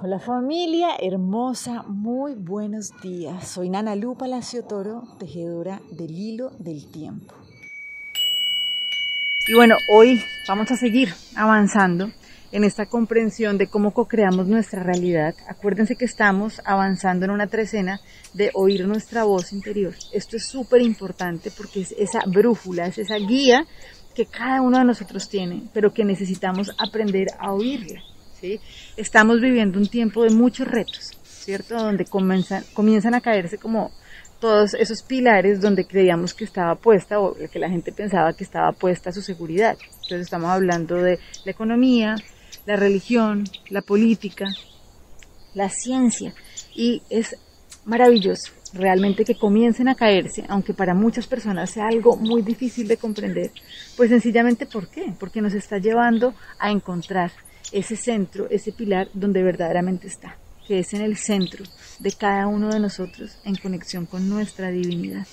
Hola familia hermosa, muy buenos días. Soy Nana Lu Palacio Toro, tejedora del hilo del tiempo. Y bueno, hoy vamos a seguir avanzando en esta comprensión de cómo co-creamos nuestra realidad. Acuérdense que estamos avanzando en una trecena de oír nuestra voz interior. Esto es súper importante porque es esa brújula, es esa guía que cada uno de nosotros tiene, pero que necesitamos aprender a oírla. Estamos viviendo un tiempo de muchos retos, ¿cierto? Donde comienzan, comienzan a caerse como todos esos pilares donde creíamos que estaba puesta o que la gente pensaba que estaba puesta su seguridad. Entonces estamos hablando de la economía, la religión, la política, la ciencia y es maravilloso realmente que comiencen a caerse, aunque para muchas personas sea algo muy difícil de comprender, pues sencillamente ¿por qué? Porque nos está llevando a encontrar ese centro, ese pilar donde verdaderamente está, que es en el centro de cada uno de nosotros en conexión con nuestra divinidad.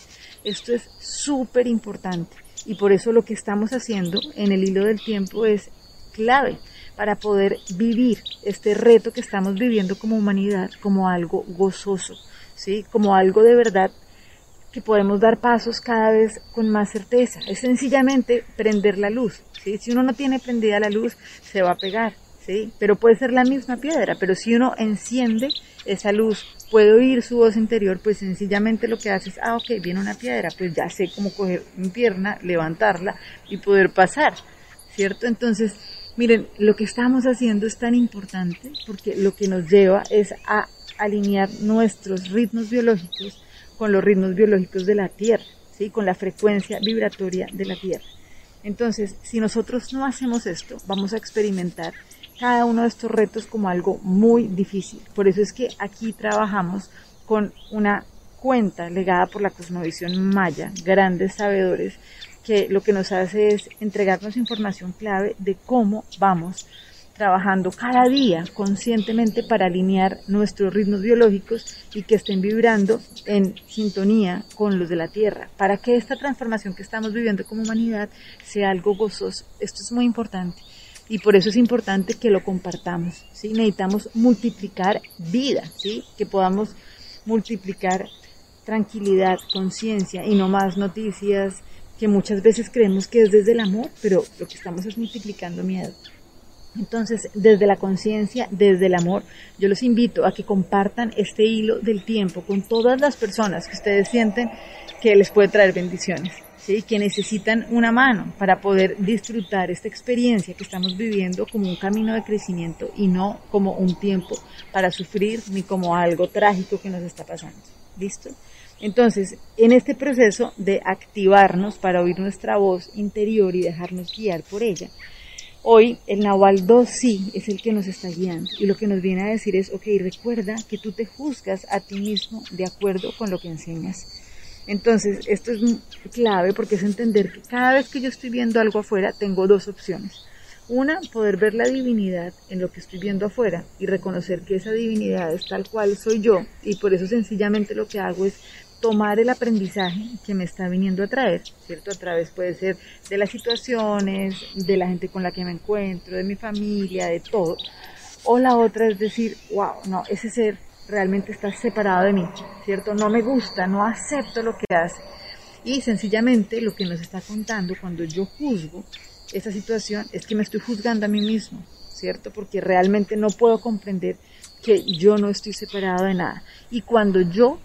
Esto es súper importante y por eso lo que estamos haciendo en el hilo del tiempo es clave para poder vivir este reto que estamos viviendo como humanidad como algo gozoso, ¿sí? Como algo de verdad que podemos dar pasos cada vez con más certeza. Es sencillamente prender la luz, ¿sí? Si uno no tiene prendida la luz, se va a pegar, ¿sí? Pero puede ser la misma piedra, pero si uno enciende esa luz, puede oír su voz interior, pues sencillamente lo que hace es, ah, ok, viene una piedra, pues ya sé cómo coger mi pierna, levantarla y poder pasar, ¿cierto? Entonces, miren, lo que estamos haciendo es tan importante porque lo que nos lleva es a alinear nuestros ritmos biológicos con los ritmos biológicos de la Tierra, ¿sí? con la frecuencia vibratoria de la Tierra. Entonces, si nosotros no hacemos esto, vamos a experimentar cada uno de estos retos como algo muy difícil. Por eso es que aquí trabajamos con una cuenta legada por la cosmovisión maya, grandes sabedores, que lo que nos hace es entregarnos información clave de cómo vamos trabajando cada día conscientemente para alinear nuestros ritmos biológicos y que estén vibrando en sintonía con los de la Tierra, para que esta transformación que estamos viviendo como humanidad sea algo gozoso. Esto es muy importante y por eso es importante que lo compartamos. ¿sí? Necesitamos multiplicar vida, ¿sí? que podamos multiplicar tranquilidad, conciencia y no más noticias que muchas veces creemos que es desde el amor, pero lo que estamos es multiplicando miedo. Entonces, desde la conciencia, desde el amor, yo los invito a que compartan este hilo del tiempo con todas las personas que ustedes sienten que les puede traer bendiciones, ¿sí? que necesitan una mano para poder disfrutar esta experiencia que estamos viviendo como un camino de crecimiento y no como un tiempo para sufrir ni como algo trágico que nos está pasando. ¿Listo? Entonces, en este proceso de activarnos para oír nuestra voz interior y dejarnos guiar por ella, Hoy el Nahual 2 sí es el que nos está guiando y lo que nos viene a decir es, ok, recuerda que tú te juzgas a ti mismo de acuerdo con lo que enseñas. Entonces, esto es clave porque es entender que cada vez que yo estoy viendo algo afuera, tengo dos opciones. Una, poder ver la divinidad en lo que estoy viendo afuera y reconocer que esa divinidad es tal cual soy yo y por eso sencillamente lo que hago es tomar el aprendizaje que me está viniendo a traer, ¿cierto? A través puede ser de las situaciones, de la gente con la que me encuentro, de mi familia, de todo. O la otra es decir, wow, no, ese ser realmente está separado de mí, ¿cierto? No me gusta, no acepto lo que hace. Y sencillamente lo que nos está contando cuando yo juzgo esa situación es que me estoy juzgando a mí mismo, ¿cierto? Porque realmente no puedo comprender que yo no estoy separado de nada. Y cuando yo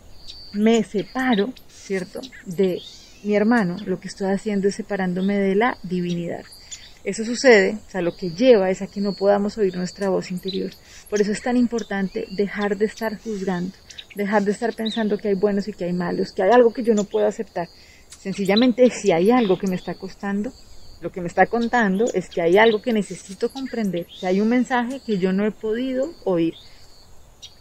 me separo, ¿cierto? De mi hermano, lo que estoy haciendo es separándome de la divinidad. Eso sucede, o sea, lo que lleva es a que no podamos oír nuestra voz interior. Por eso es tan importante dejar de estar juzgando, dejar de estar pensando que hay buenos y que hay malos, que hay algo que yo no puedo aceptar. Sencillamente, si hay algo que me está costando, lo que me está contando es que hay algo que necesito comprender, que hay un mensaje que yo no he podido oír.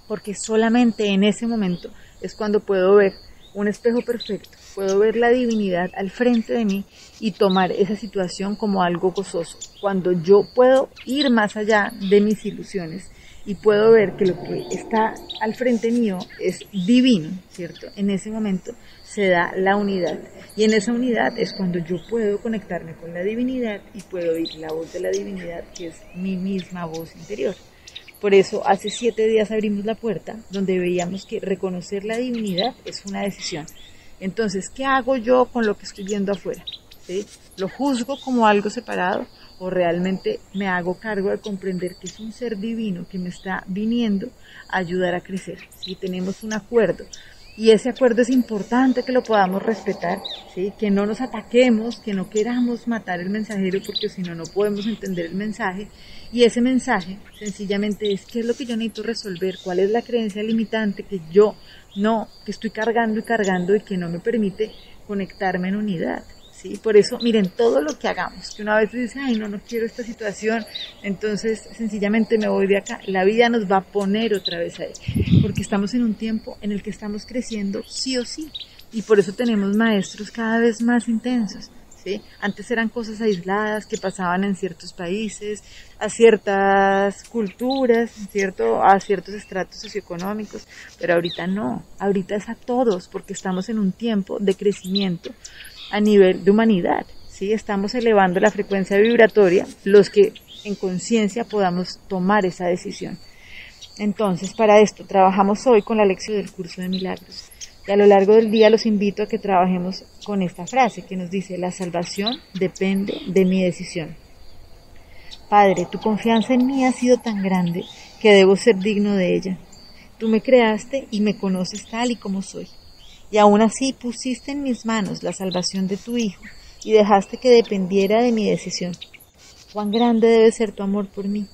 Porque solamente en ese momento es cuando puedo ver un espejo perfecto, puedo ver la divinidad al frente de mí y tomar esa situación como algo gozoso. Cuando yo puedo ir más allá de mis ilusiones y puedo ver que lo que está al frente mío es divino, ¿cierto? En ese momento se da la unidad. Y en esa unidad es cuando yo puedo conectarme con la divinidad y puedo oír la voz de la divinidad, que es mi misma voz interior. Por eso hace siete días abrimos la puerta donde veíamos que reconocer la divinidad es una decisión. Entonces, ¿qué hago yo con lo que estoy viendo afuera? ¿Lo juzgo como algo separado o realmente me hago cargo de comprender que es un ser divino que me está viniendo a ayudar a crecer? Si tenemos un acuerdo y ese acuerdo es importante que lo podamos respetar, ¿sí? que no nos ataquemos, que no queramos matar el mensajero porque si no, no podemos entender el mensaje. Y ese mensaje sencillamente es qué es lo que yo necesito resolver, cuál es la creencia limitante que yo no, que estoy cargando y cargando y que no me permite conectarme en unidad. Por eso, miren, todo lo que hagamos, que una vez dice, ay, no, no quiero esta situación, entonces sencillamente me voy de acá, la vida nos va a poner otra vez ahí, porque estamos en un tiempo en el que estamos creciendo sí o sí, y por eso tenemos maestros cada vez más intensos. Antes eran cosas aisladas que pasaban en ciertos países, a ciertas culturas, ¿cierto? a ciertos estratos socioeconómicos, pero ahorita no, ahorita es a todos porque estamos en un tiempo de crecimiento a nivel de humanidad. ¿sí? Estamos elevando la frecuencia vibratoria, los que en conciencia podamos tomar esa decisión. Entonces, para esto, trabajamos hoy con la lección del curso de milagros. Y a lo largo del día los invito a que trabajemos con esta frase que nos dice, la salvación depende de mi decisión. Padre, tu confianza en mí ha sido tan grande que debo ser digno de ella. Tú me creaste y me conoces tal y como soy y aún así pusiste en mis manos la salvación de tu Hijo y dejaste que dependiera de mi decisión. Cuán grande debe ser tu amor por mí,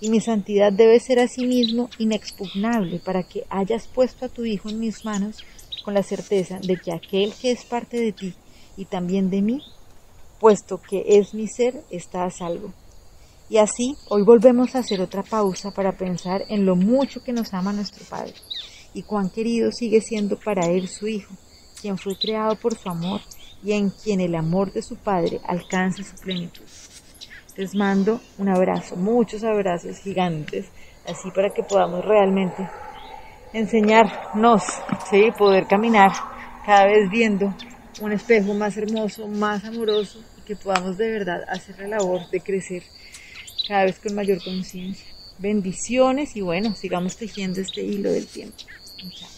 y mi santidad debe ser asimismo inexpugnable para que hayas puesto a tu Hijo en mis manos con la certeza de que aquel que es parte de ti y también de mí, puesto que es mi ser, está a salvo. Y así, hoy volvemos a hacer otra pausa para pensar en lo mucho que nos ama nuestro Padre y cuán querido sigue siendo para él su Hijo, quien fue creado por su amor y en quien el amor de su Padre alcanza su plenitud. Les mando un abrazo, muchos abrazos gigantes, así para que podamos realmente enseñarnos, ¿sí? poder caminar cada vez viendo un espejo más hermoso, más amoroso y que podamos de verdad hacer la labor de crecer cada vez con mayor conciencia. Bendiciones y bueno, sigamos tejiendo este hilo del tiempo. Okay.